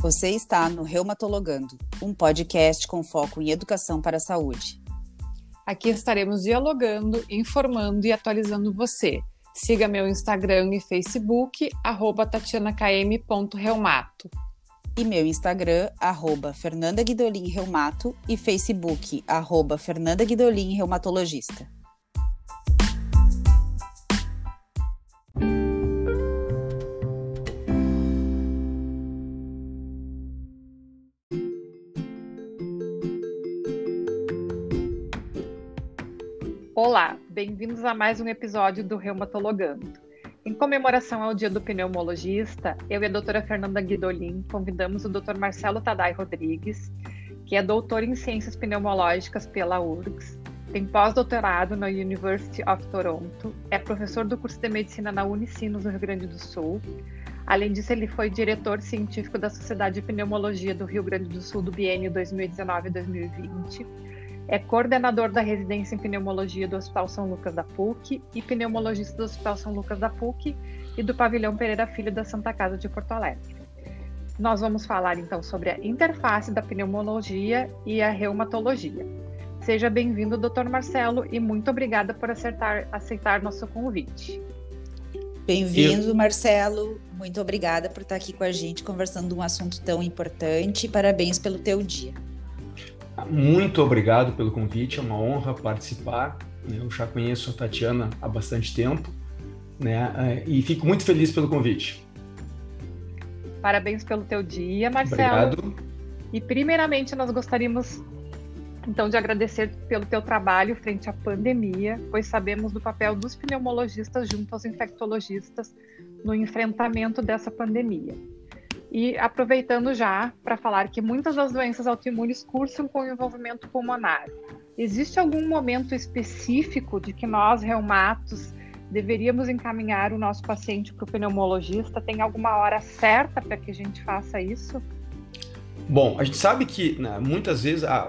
Você está no Reumatologando, um podcast com foco em educação para a saúde. Aqui estaremos dialogando, informando e atualizando você. Siga meu Instagram e Facebook, arroba tatianakm.reumato. E meu Instagram, arroba Fernanda Guidolin Reumato e Facebook, arroba Fernanda Guidolin Reumatologista. Bem-vindos a mais um episódio do Reumatologando. Em comemoração ao Dia do Pneumologista, eu e a doutora Fernanda Guidolin convidamos o Dr. Marcelo Tadai Rodrigues, que é doutor em Ciências Pneumológicas pela URGS, tem pós-doutorado na University of Toronto, é professor do curso de Medicina na Unicinos, no Rio Grande do Sul. Além disso, ele foi diretor científico da Sociedade de Pneumologia do Rio Grande do Sul do biênio 2019-2020 é coordenador da residência em pneumologia do Hospital São Lucas da PUC e pneumologista do Hospital São Lucas da PUC e do Pavilhão Pereira Filho da Santa Casa de Porto Alegre. Nós vamos falar então sobre a interface da pneumologia e a reumatologia. Seja bem-vindo, Dr. Marcelo, e muito obrigada por acertar, aceitar nosso convite. Bem-vindo, Marcelo. Muito obrigada por estar aqui com a gente conversando um assunto tão importante. Parabéns pelo teu dia. Muito obrigado pelo convite, é uma honra participar. Né? Eu já conheço a Tatiana há bastante tempo né? e fico muito feliz pelo convite. Parabéns pelo teu dia, Marcelo. Obrigado. E primeiramente nós gostaríamos então de agradecer pelo teu trabalho frente à pandemia, pois sabemos do papel dos pneumologistas junto aos infectologistas no enfrentamento dessa pandemia. E aproveitando já para falar que muitas das doenças autoimunes cursam com envolvimento pulmonar. Existe algum momento específico de que nós, reumatos, deveríamos encaminhar o nosso paciente para o pneumologista? Tem alguma hora certa para que a gente faça isso? Bom, a gente sabe que né, muitas vezes, a,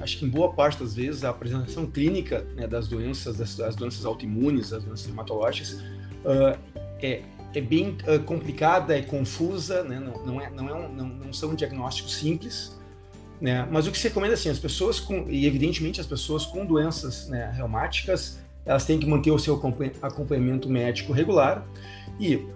acho que em boa parte das vezes, a apresentação clínica né, das doenças, das, das, doenças autoimunes, das doenças hematológicas, uh, é é bem uh, complicada, é confusa, né? não, não, é, não, é um, não, não são diagnósticos simples. Né? Mas o que se recomenda assim, as pessoas com, e evidentemente as pessoas com doenças né, reumáticas, elas têm que manter o seu acompanhamento médico regular e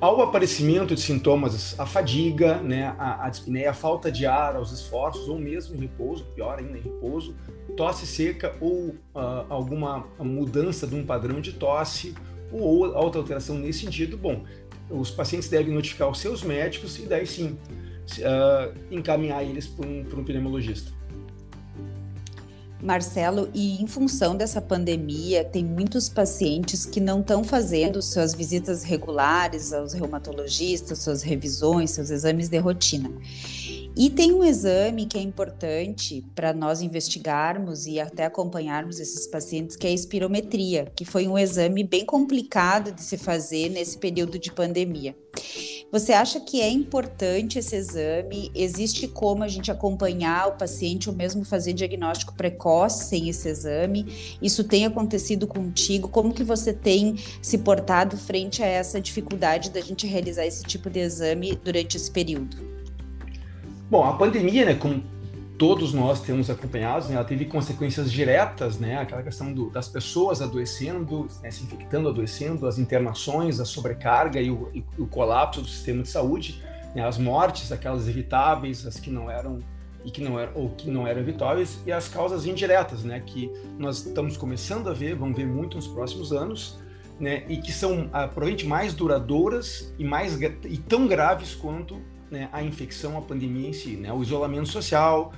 ao aparecimento de sintomas, a fadiga, né, a, a dispneia, a falta de ar aos esforços, ou mesmo em repouso, pior ainda em repouso, tosse seca ou uh, alguma mudança de um padrão de tosse, ou outra alteração nesse sentido, bom, os pacientes devem notificar os seus médicos e daí sim uh, encaminhar eles para um, um pneumologista. Marcelo, e em função dessa pandemia, tem muitos pacientes que não estão fazendo suas visitas regulares aos reumatologistas, suas revisões, seus exames de rotina. E tem um exame que é importante para nós investigarmos e até acompanharmos esses pacientes, que é a espirometria, que foi um exame bem complicado de se fazer nesse período de pandemia. Você acha que é importante esse exame? Existe como a gente acompanhar o paciente ou mesmo fazer diagnóstico precoce sem esse exame? Isso tem acontecido contigo? Como que você tem se portado frente a essa dificuldade da gente realizar esse tipo de exame durante esse período? Bom, a pandemia, né, como todos nós temos acompanhado, né, ela teve consequências diretas, né, aquela questão do, das pessoas adoecendo, né, se infectando, adoecendo, as internações, a sobrecarga e o, e o colapso do sistema de saúde, né, as mortes, aquelas evitáveis, as que não eram e que não eram ou que não eram evitáveis e as causas indiretas, né, que nós estamos começando a ver, vamos ver muito nos próximos anos, né, e que são ah, provavelmente mais duradouras e mais e tão graves quanto né, a infecção, a pandemia em si, né, o isolamento social,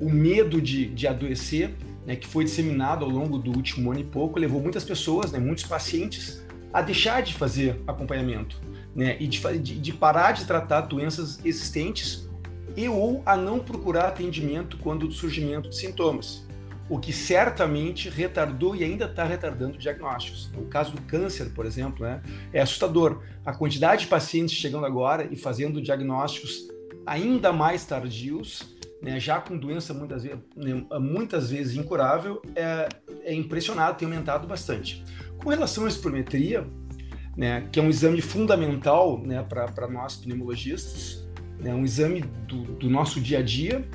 o medo de, de adoecer, né, que foi disseminado ao longo do último ano e pouco, levou muitas pessoas, né, muitos pacientes, a deixar de fazer acompanhamento, né, e de, de, de parar de tratar doenças existentes e ou a não procurar atendimento quando surgimento de sintomas o que certamente retardou e ainda está retardando diagnósticos. No caso do câncer, por exemplo, né, é assustador. A quantidade de pacientes chegando agora e fazendo diagnósticos ainda mais tardios, né, já com doença muitas vezes, né, muitas vezes incurável, é, é impressionado, tem aumentado bastante. Com relação à espirometria, né, que é um exame fundamental né, para nós pneumologistas, é um exame do, do, nosso dia a dia,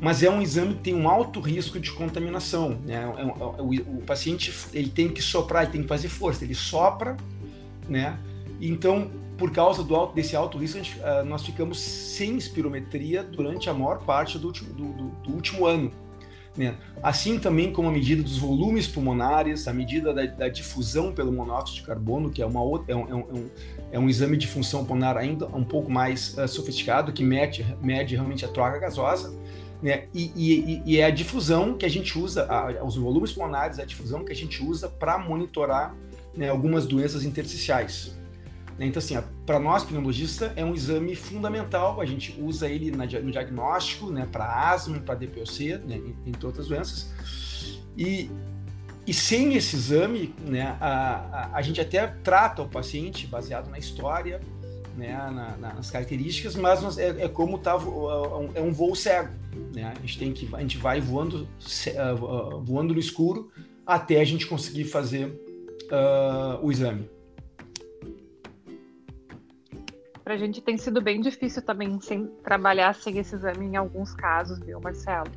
mas é um exame que tem um alto risco de contaminação. Né? É, é, o, o, paciente ele tem que soprar, ele tem que fazer força, ele sopra, né? Então, por causa do alto, desse alto risco, gente, uh, nós ficamos sem espirometria durante a maior parte do último, do, do, do último ano. Né? Assim também como a medida dos volumes pulmonares, a medida da, da difusão pelo monóxido de carbono, que é, uma outra, é, um, é, um, é um exame de função pulmonar ainda um pouco mais uh, sofisticado, que mede, mede realmente a troca gasosa, né? E, e, e, é a difusão que a gente usa, a, os volumes pulmonares, a difusão que a gente usa para monitorar né, algumas doenças intersticiais. Então, assim, para nós, pneumologistas, é um exame fundamental, a gente usa ele na, no diagnóstico, né, para asma, para DPOC, né, entre outras doenças. E, e sem esse exame, né, a, a, a, gente até trata o paciente baseado na história, né, na, nas características, mas é, é, como tá, é um voo cego. Né? A gente tem que a gente vai voando, voando no escuro até a gente conseguir fazer uh, o exame. para a gente tem sido bem difícil também sem trabalhar sem esse exame em alguns casos, viu, Marcelo?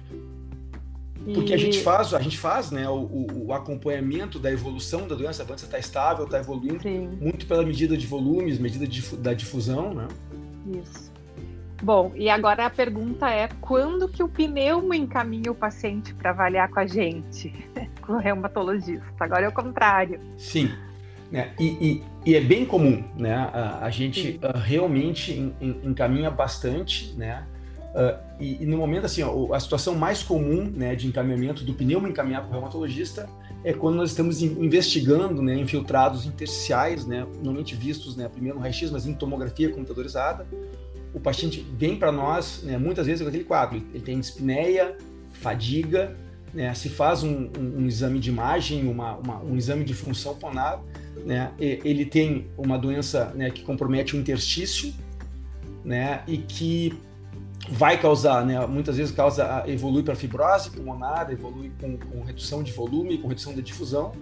Porque a gente faz, a gente faz, né, o, o acompanhamento da evolução da doença, a doença está estável, está evoluindo, Sim. muito pela medida de volumes, medida de, da difusão, né? Isso. Bom, e agora a pergunta é quando que o pneumo encaminha o paciente para avaliar com a gente, com o reumatologista? Agora é o contrário. Sim. Né? E, e, e, é bem comum, né? A, a gente uh, realmente in, in, encaminha bastante, né? Uh, e, e, no momento, assim, ó, a situação mais comum né, de encaminhamento do pneumo encaminhar para o reumatologista é quando nós estamos investigando né, infiltrados intersticiais, né, normalmente vistos né, primeiro no raio-x, mas em tomografia computadorizada. O paciente vem para nós, né, muitas vezes, com aquele quadro. Ele tem dispneia, fadiga, né, se faz um, um, um, exame de imagem, uma, uma, um exame de função pulmonar, né, ele tem uma doença né, que compromete o interstício, né, e que vai causar, né, muitas vezes causa, evolui para fibrose pulmonar, evolui com, com, redução de volume, com redução da difusão,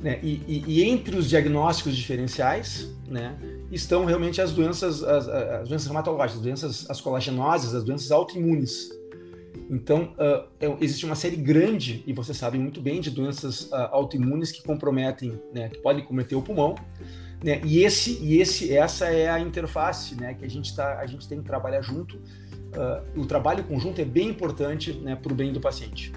né, e, e, e, entre os diagnósticos diferenciais, né, estão realmente as doenças, as, as doenças reumatológicas, as doenças, as colagenoses, as doenças autoimunes, então, uh, existe uma série grande, e você sabe muito bem, de doenças uh, autoimunes que comprometem, né, que podem cometer o pulmão. Né, e esse, e esse, essa é a interface, né, que a gente tá, a gente tem que trabalhar junto. Uh, o trabalho conjunto é bem importante, né, para o bem do paciente.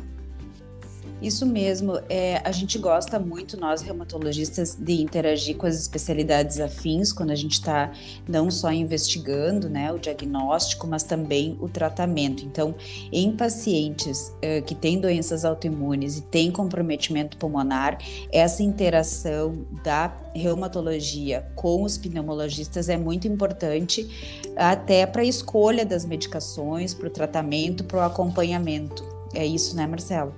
Isso mesmo, é, a gente gosta muito, nós reumatologistas, de interagir com as especialidades afins, quando a gente está não só investigando né, o diagnóstico, mas também o tratamento. Então, em pacientes é, que têm doenças autoimunes e têm comprometimento pulmonar, essa interação da reumatologia com os pneumologistas é muito importante, até para a escolha das medicações, para o tratamento, para o acompanhamento. É isso, né, Marcelo?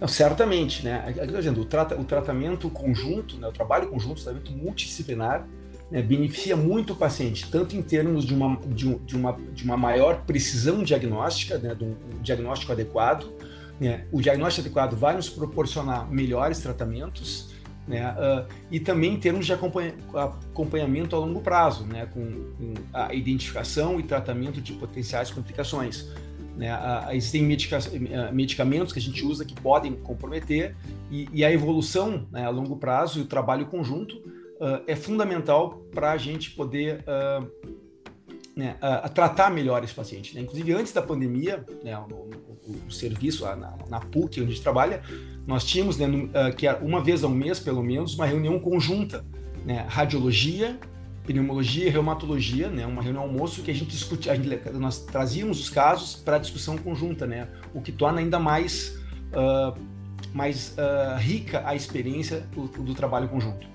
Não, certamente, né? Aqui dizendo, o, trata, o tratamento conjunto, né, o trabalho conjunto, o tratamento multidisciplinar, né, beneficia muito o paciente, tanto em termos de uma, de, de uma, de uma maior precisão diagnóstica, né, de um diagnóstico adequado. Né? O diagnóstico adequado vai nos proporcionar melhores tratamentos, né? Uh, e também em termos de acompanha acompanhamento a longo prazo, né? com, com a identificação e tratamento de potenciais complicações. Né? Existem eh, medicamentos que a gente usa que podem comprometer e, e a evolução né, a longo prazo e o trabalho conjunto uh, é fundamental para a gente poder uh, né, uh, tratar melhor esse paciente. Né? Inclusive, antes da pandemia, né, no, no, no serviço, na, na, PUC, onde a gente trabalha, nós tínhamos, né, no, que uma vez ao mês, pelo menos, uma reunião conjunta, né, radiologia, pneumologia e reumatologia, né, uma reunião almoço que a gente discutia, nós trazíamos os casos para discussão conjunta, né, o que torna ainda mais, uh, mais uh, rica a experiência do, do trabalho conjunto.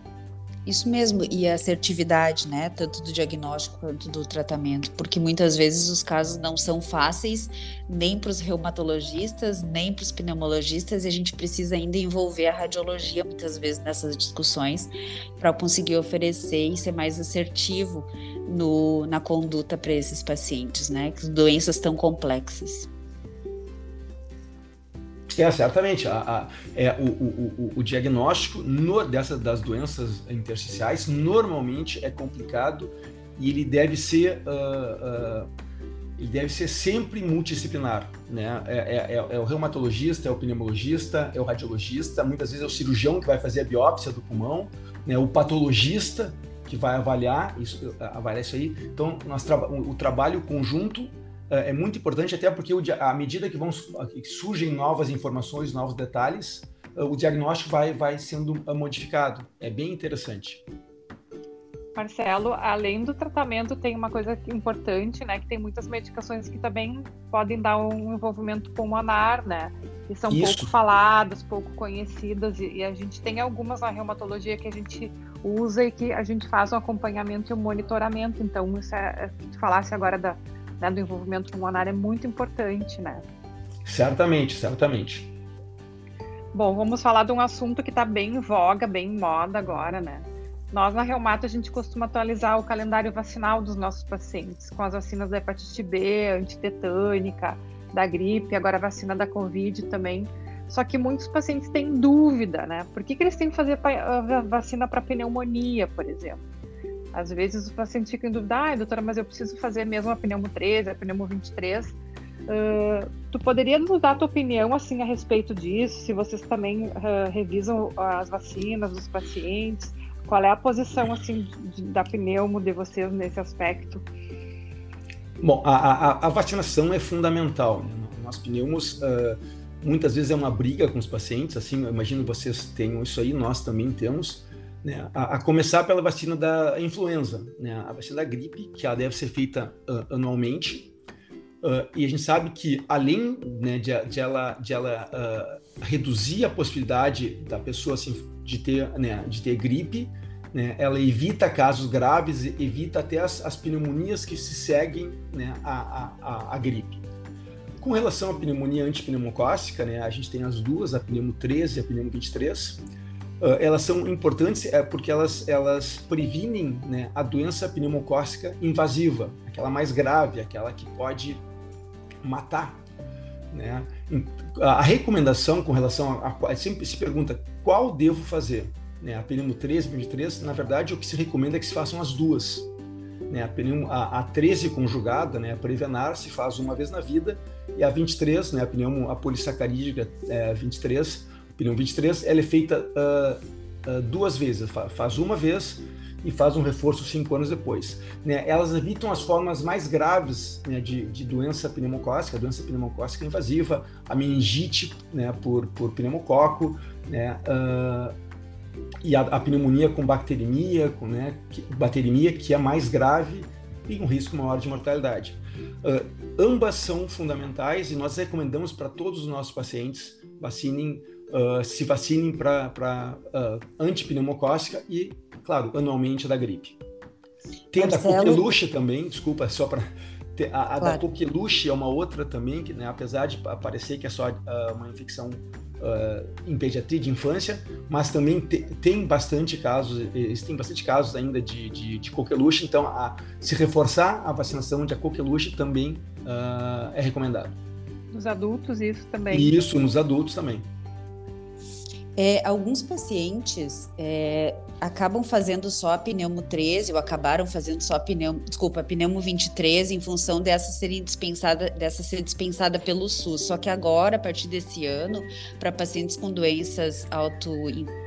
Isso mesmo, e a assertividade, né, tanto do diagnóstico quanto do tratamento, porque muitas vezes os casos não são fáceis nem para os reumatologistas, nem para os pneumologistas, e a gente precisa ainda envolver a radiologia muitas vezes nessas discussões para conseguir oferecer e ser mais assertivo no, na conduta para esses pacientes, né, que doenças tão complexas. É, certamente. A, a, é, o, o, o, diagnóstico no, dessa, das doenças intersticiais normalmente é complicado e ele deve ser uh, uh, ele deve ser sempre multidisciplinar, né? É, é, é, é, o reumatologista, é o pneumologista, é o radiologista, muitas vezes é o cirurgião que vai fazer a biópsia do pulmão, né? O patologista que vai avaliar isso, avaliar isso aí. Então, nós o, o trabalho conjunto é, é muito importante, até porque o, à medida que vão que surgem novas informações, novos detalhes, o diagnóstico vai, vai sendo modificado. É bem interessante. Marcelo, além do tratamento, tem uma coisa importante, né? Que tem muitas medicações que também podem dar um envolvimento pulmonar, né? E são Isso. pouco faladas, pouco conhecidas, e, e, a gente tem algumas na reumatologia que a gente usa e que a gente faz um acompanhamento e um monitoramento. Então, isso é, se tu falasse agora da, né, do envolvimento pulmonar, é muito importante, né? Certamente, certamente. Bom, vamos falar de um assunto que está bem em voga, bem em moda agora, né? Nós, na Reumato, a gente costuma atualizar o calendário vacinal dos nossos pacientes, com as vacinas da hepatite B, antitetânica, da gripe, agora a vacina da Covid também. Só que muitos pacientes têm dúvida, né? Por que, que eles têm que fazer a vacina para pneumonia, por exemplo? Às vezes os pacientes ficam em dúvida, ah, doutora, mas eu preciso fazer mesmo a pneumo 13, a pneumo 23. Uh, tu poderia nos dar a tua opinião assim a respeito disso? Se vocês também uh, revisam as vacinas dos pacientes? Qual é a posição assim de, da pneumo de vocês nesse aspecto? Bom, a, a, a vacinação é fundamental. Né? Nós pneumos uh, muitas vezes é uma briga com os pacientes. Assim, eu imagino vocês tenham isso aí, nós também temos. Né? A, a, começar pela vacina da influenza, né? a vacina da gripe, que ela deve ser feita uh, anualmente. Uh, e a gente sabe que além né, de, de, ela, de ela reduzir a possibilidade da pessoa assim, de, ter, né, de ter gripe, né, ela evita casos graves, evita até as, as pneumonias que se seguem né, à, gripe. Com relação à pneumonia antipneumocócica, né, a gente tem as duas, a pneumo 13 e a pneumo 23. Uh, elas são importantes é, porque elas, elas previnem né, a doença pneumocócica invasiva, aquela mais grave, aquela que pode matar. Né? A recomendação com relação a, a sempre se pergunta qual devo fazer. Né? A pneumo 13 e 23, na verdade, o que se recomenda é que se façam as duas. Né? A, pneumo, a, a 13 conjugada, né? a Prevenar, se faz uma vez na vida, e a 23, né? a pneumo a polissacarídica é, 23, pneumo 23, ela é feita uh, uh, duas vezes, faz uma vez e faz um reforço cinco anos depois. Né? Elas evitam as formas mais graves né, de, de, doença pneumocócica, doença pneumocócica invasiva, a meningite né, por, por pneumococo, né, uh, e a, a, pneumonia com bacteremia, com né, que, bacteremia, que é mais grave e um risco maior de mortalidade. Uh, ambas são fundamentais e nós recomendamos para todos os nossos pacientes vacinem, uh, se vacinem para uh, antipneumocócica e claro, anualmente da gripe. Tem Marcelo... a da coqueluche também, desculpa, só para a, a claro. da coqueluche é uma outra também, que né, apesar de parecer que é só uh, uma infecção uh, em pediatria de infância, mas também te, tem bastante casos, existem bastante casos ainda de, de, de coqueluche, então a, se reforçar a vacinação de a coqueluche também uh, é recomendado. Nos adultos isso também? Isso, nos adultos também. É, alguns pacientes é, acabam fazendo só a pneumo 13 ou acabaram fazendo só a pneumo, desculpa, a pneumo 23 em função dessa ser dispensada, dessa ser dispensada pelo SUS. Só que agora, a partir desse ano, para pacientes com doenças auto,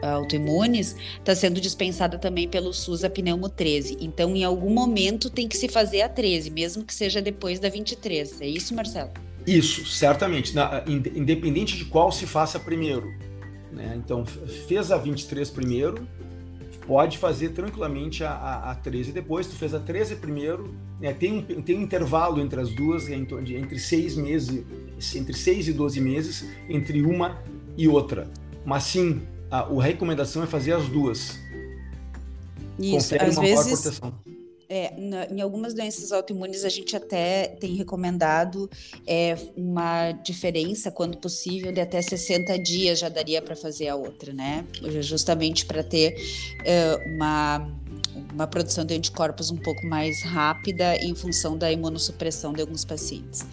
autoimunes, está sendo dispensada também pelo SUS a pneumo 13. Então, em algum momento tem que se fazer a 13, mesmo que seja depois da 23. É isso, Marcelo? Isso, certamente. Na, independente de qual se faça primeiro né? Então, fez a 23 primeiro, pode fazer tranquilamente a, a, a 13 depois. Tu fez a 13 primeiro, né? tem, um, tem um intervalo entre as duas, entre, entre seis meses, entre 6 e 12 meses, entre uma e outra. Mas sim, a, a recomendação é fazer as duas. Isso, Confere às vezes. É, na, em algumas doenças autoimunes a gente até tem recomendado é, uma diferença, quando possível, de até 60 dias já daria para fazer a outra, né? Justamente para ter é, uma uma produção de anticorpos um pouco mais rápida em função da imunossupressão de alguns pacientes.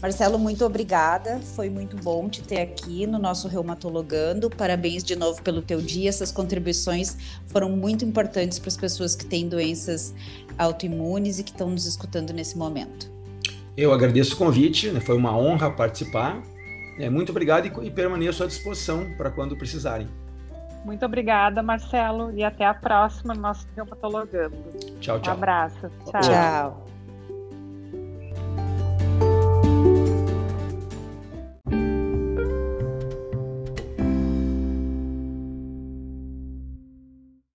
Marcelo, muito obrigada. Foi muito bom te ter aqui no nosso Reumatologando. Parabéns de novo pelo teu dia. Essas contribuições foram muito importantes para as pessoas que têm doenças autoimunes e que estão nos escutando nesse momento. Eu agradeço o convite, né? foi uma honra participar. É, muito obrigado e, permaneço à disposição para quando precisarem. Muito obrigada, Marcelo, e até a próxima no nosso Reumatologando. Tchau, tchau. Um abraço. Tchau. tchau.